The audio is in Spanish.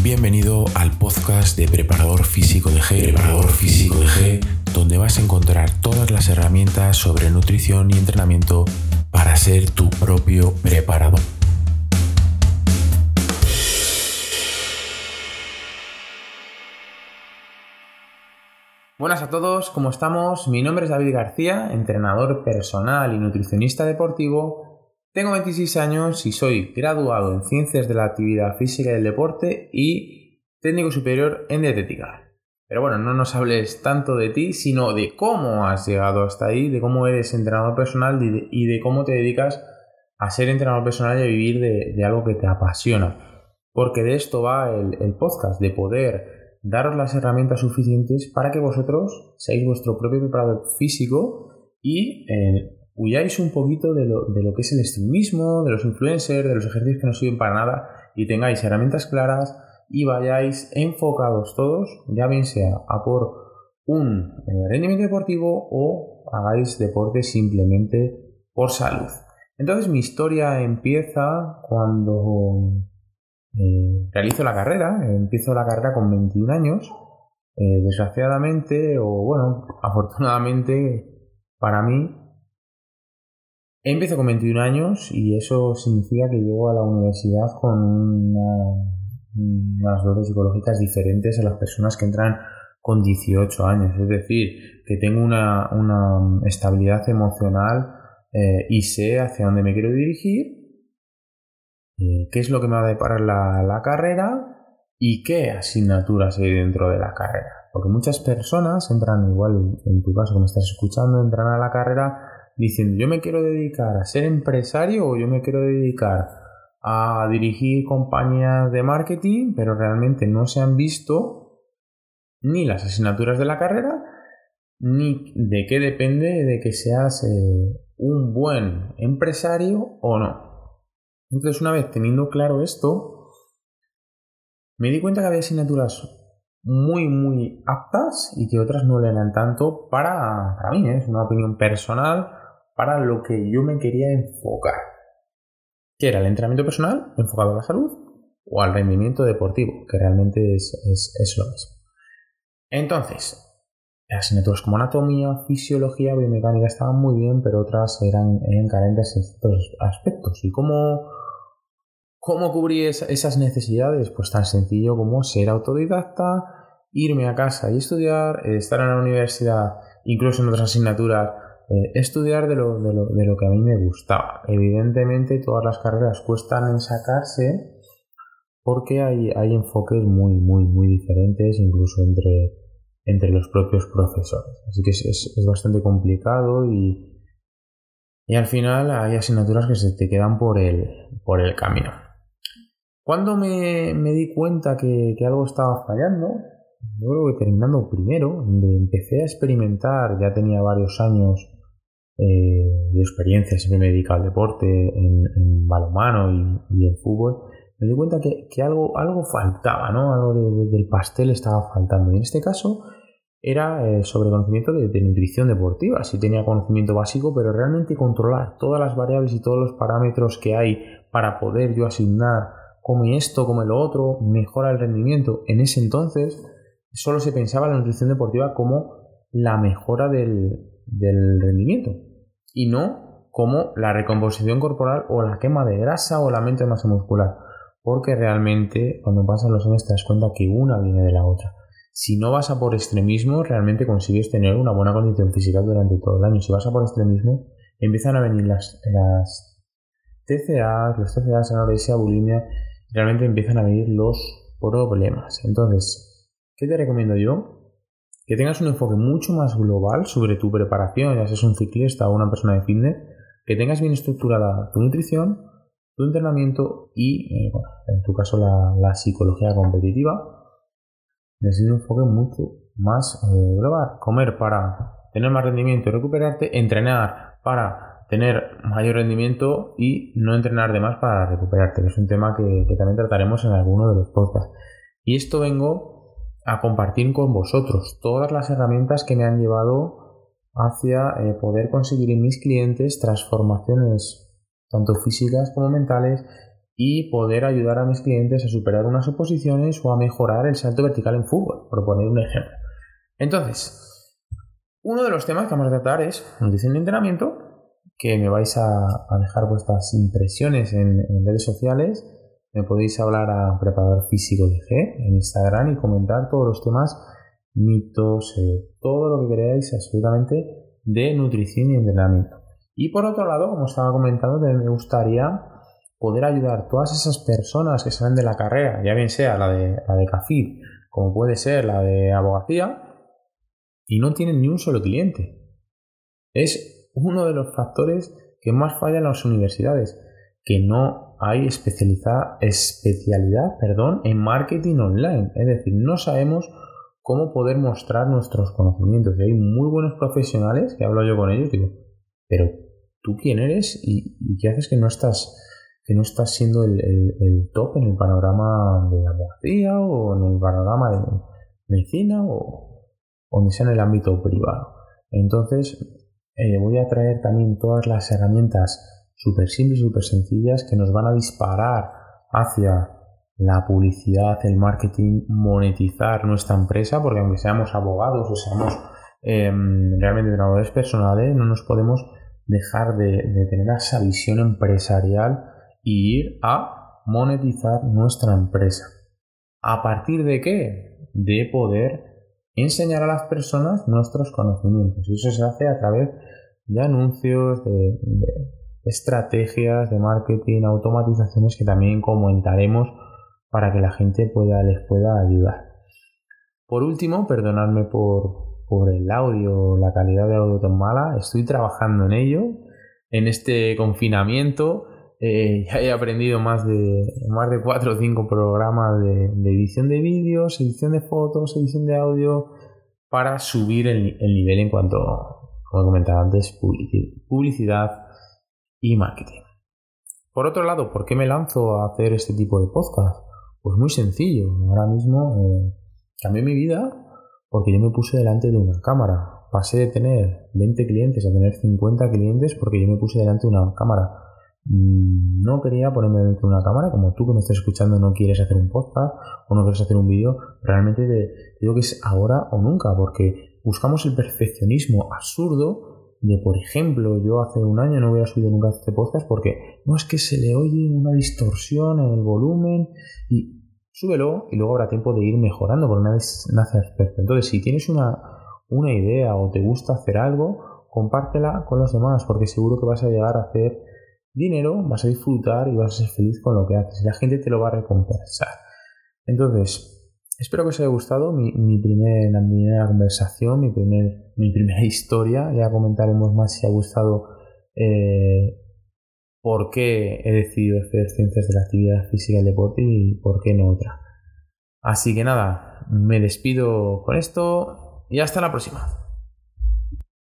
Bienvenido al podcast de Preparador Físico de G, Preparador Físico de G, donde vas a encontrar todas las herramientas sobre nutrición y entrenamiento para ser tu propio preparador. Buenas a todos, ¿cómo estamos? Mi nombre es David García, entrenador personal y nutricionista deportivo. Tengo 26 años y soy graduado en Ciencias de la Actividad Física y del Deporte y técnico superior en dietética. Pero bueno, no nos hables tanto de ti, sino de cómo has llegado hasta ahí, de cómo eres entrenador personal y de, cómo te dedicas a ser entrenador personal y a vivir de, algo que te apasiona. Porque de esto va el podcast, de poder daros las herramientas suficientes para que vosotros seáis vuestro propio preparador físico y eh, huyáis un poquito de lo, que es el extremismo, de los influencers, de los ejercicios que no sirven para nada y tengáis herramientas claras y vayáis enfocados todos, ya bien sea a por un eh, rendimiento deportivo o hagáis deporte simplemente por salud. Entonces mi historia empieza cuando eh, realizo la carrera, empiezo la carrera con 21 años. Eh, desgraciadamente, o bueno, afortunadamente para mí, empiezo con 21 años y eso significa que llego a la universidad con unas dotes psicológicas diferentes a las personas que entran con 18 años. Es decir, que tengo una, estabilidad emocional eh, y sé hacia dónde me quiero dirigir eh, qué es lo que me va a deparar la, carrera y qué asignaturas hay dentro de la carrera. Porque muchas personas entran, igual en tu caso me estás escuchando, entran a la carrera diciendo yo me quiero dedicar a ser empresario o yo me quiero dedicar a dirigir compañías de marketing, pero realmente no se han visto ni las asignaturas de la carrera, ni de qué depende de que seas eh, un buen empresario o no. Entonces, una vez teniendo claro esto, me di cuenta que había asignaturas muy, muy aptas y que otras no le eran tanto para, para mí, ¿eh? es una opinión personal, para lo que yo me quería enfocar. Que era el entrenamiento personal enfocado a la salud o al rendimiento deportivo, que realmente es, es lo mismo. Entonces, asignaturas como anatomía, fisiología, biomecánica estaban muy bien, pero otras eran, eran carentes en estos aspectos. ¿Y cómo, cómo cubrir esas necesidades? Pues tan sencillo como ser autodidacta, irme a casa y estudiar, estar en la universidad, incluso en otras asignaturas, eh, estudiar de lo, de, lo, de lo que a mí me gustaba. Evidentemente todas las carreras cuestan en sacarse porque hay, hay enfoques muy, muy, muy diferentes, incluso entre entre los propios profesores. Así que es, bastante complicado y, y, al final hay asignaturas que se te quedan por el, por el camino. Cuando me, di cuenta que, algo estaba fallando, yo creo que terminando primero, empecé a experimentar, ya tenía varios años eh, de experiencia, siempre me dedicaba al deporte, en, en balonmano y, y en fútbol, me di cuenta que, algo, algo faltaba, ¿no? Algo del pastel estaba faltando. Y en este caso era eh, sobre conocimiento de, nutrición deportiva. Sí tenía conocimiento básico, pero realmente controlar todas las variables y todos los parámetros que hay para poder yo asignar come esto, come lo otro, mejora el rendimiento. En ese entonces solo se pensaba la nutrición deportiva como la mejora del, del rendimiento y no como la recomposición corporal o la quema de grasa o la aumento de masa muscular. Porque realmente cuando pasan los años te das cuenta que una viene de la otra si no vas a por extremismo, realmente consigues tener una buena condición física durante todo el año. Si vas a por extremismo, empiezan a venir las, las TCA, los TCAs, anorexia, bulimia, realmente empiezan a venir los problemas. Entonces, ¿qué te recomiendo yo? Que tengas un enfoque mucho más global sobre tu preparación, ya seas un ciclista o una persona de fitness, que tengas bien estructurada tu nutrición, tu entrenamiento y, eh, en tu caso, la, psicología competitiva necesitas un enfoque mucho más eh, global. Comer para tener más rendimiento y recuperarte, entrenar para tener mayor rendimiento y no entrenar de más para recuperarte, es un tema que, también trataremos en alguno de los podcasts. Y esto vengo a compartir con vosotros todas las herramientas que me han llevado hacia eh, poder conseguir en mis clientes transformaciones tanto físicas como mentales y poder ayudar a mis clientes a superar unas oposiciones o a mejorar el salto vertical en fútbol, por poner un ejemplo. Entonces, uno de los temas que vamos a tratar es nutrición de entrenamiento, que me vais a, dejar vuestras impresiones en, redes sociales. Me podéis hablar a Preparador Físico de G en Instagram y comentar todos los temas, mitos, eh, todo lo que queráis absolutamente de nutrición y entrenamiento. Y por otro lado, como estaba comentando, me gustaría poder ayudar a todas esas personas que salen de la carrera, ya bien sea la de, la de CAFID, como puede ser la de abogacía, y no tienen ni un solo cliente. Es uno de los factores que más falla en las universidades, que no hay especialidad, especialidad perdón, en marketing online. Es decir, no sabemos cómo poder mostrar nuestros conocimientos. Y hay muy buenos profesionales que hablo yo con ellos digo, pero tú quién eres y qué haces que no estás que no estás siendo el, top en el panorama de la abogacía o en el panorama de medicina o donde sea en el ámbito privado. Entonces, eh, voy a traer también todas las herramientas súper simples, súper sencillas que nos van a disparar hacia la publicidad, el marketing, monetizar nuestra empresa, porque aunque seamos abogados o seamos em, realmente entrenadores personales, no nos podemos dejar de, tener esa visión empresarial y ir a monetizar nuestra empresa. ¿A partir de qué? De poder enseñar a las personas nuestros conocimientos. Y eso se hace a través de anuncios, de, estrategias de marketing, automatizaciones que también comentaremos para que la gente les pueda ayudar. Por último, perdonadme por, por el audio, la calidad de audio tan mala, estoy trabajando en ello. En este confinamiento eh, ya he aprendido más de, más de 4 o 5 programas de, edición de vídeos, edición de fotos, edición de audio, para subir el, nivel en cuanto, como comentaba antes, publicidad y marketing. Por otro lado, ¿por qué me lanzo a hacer este tipo de podcast? Pues muy sencillo. Ahora mismo eh, cambié mi vida porque yo me puse delante de una cámara. Pasé de tener 20 clientes a tener 50 clientes porque yo me puse delante de una cámara Mm, no quería ponerme dentro de una cámara, como tú que me estás escuchando no quieres hacer un podcast o no quieres hacer un vídeo, realmente te, digo que es ahora o nunca, porque buscamos el perfeccionismo absurdo de, por ejemplo, yo hace un año no hubiera subido nunca este podcast porque no es que se le oye una distorsión en el volumen y súbelo y luego habrá tiempo de ir mejorando por una vez nace. Entonces, si tienes una, una idea o te gusta hacer algo, compártela con los demás porque seguro que vas a llegar a hacer dinero, vas a disfrutar y vas a ser feliz con lo que haces. La gente te lo va a recompensar. Entonces, espero que os haya gustado mi, primera, conversación, mi, primer, mi primera historia. Ya comentaremos más si ha gustado eh, por qué he decidido hacer ciencias de la actividad física y deporte y por qué no otra. Así que nada, me despido con esto y hasta la próxima.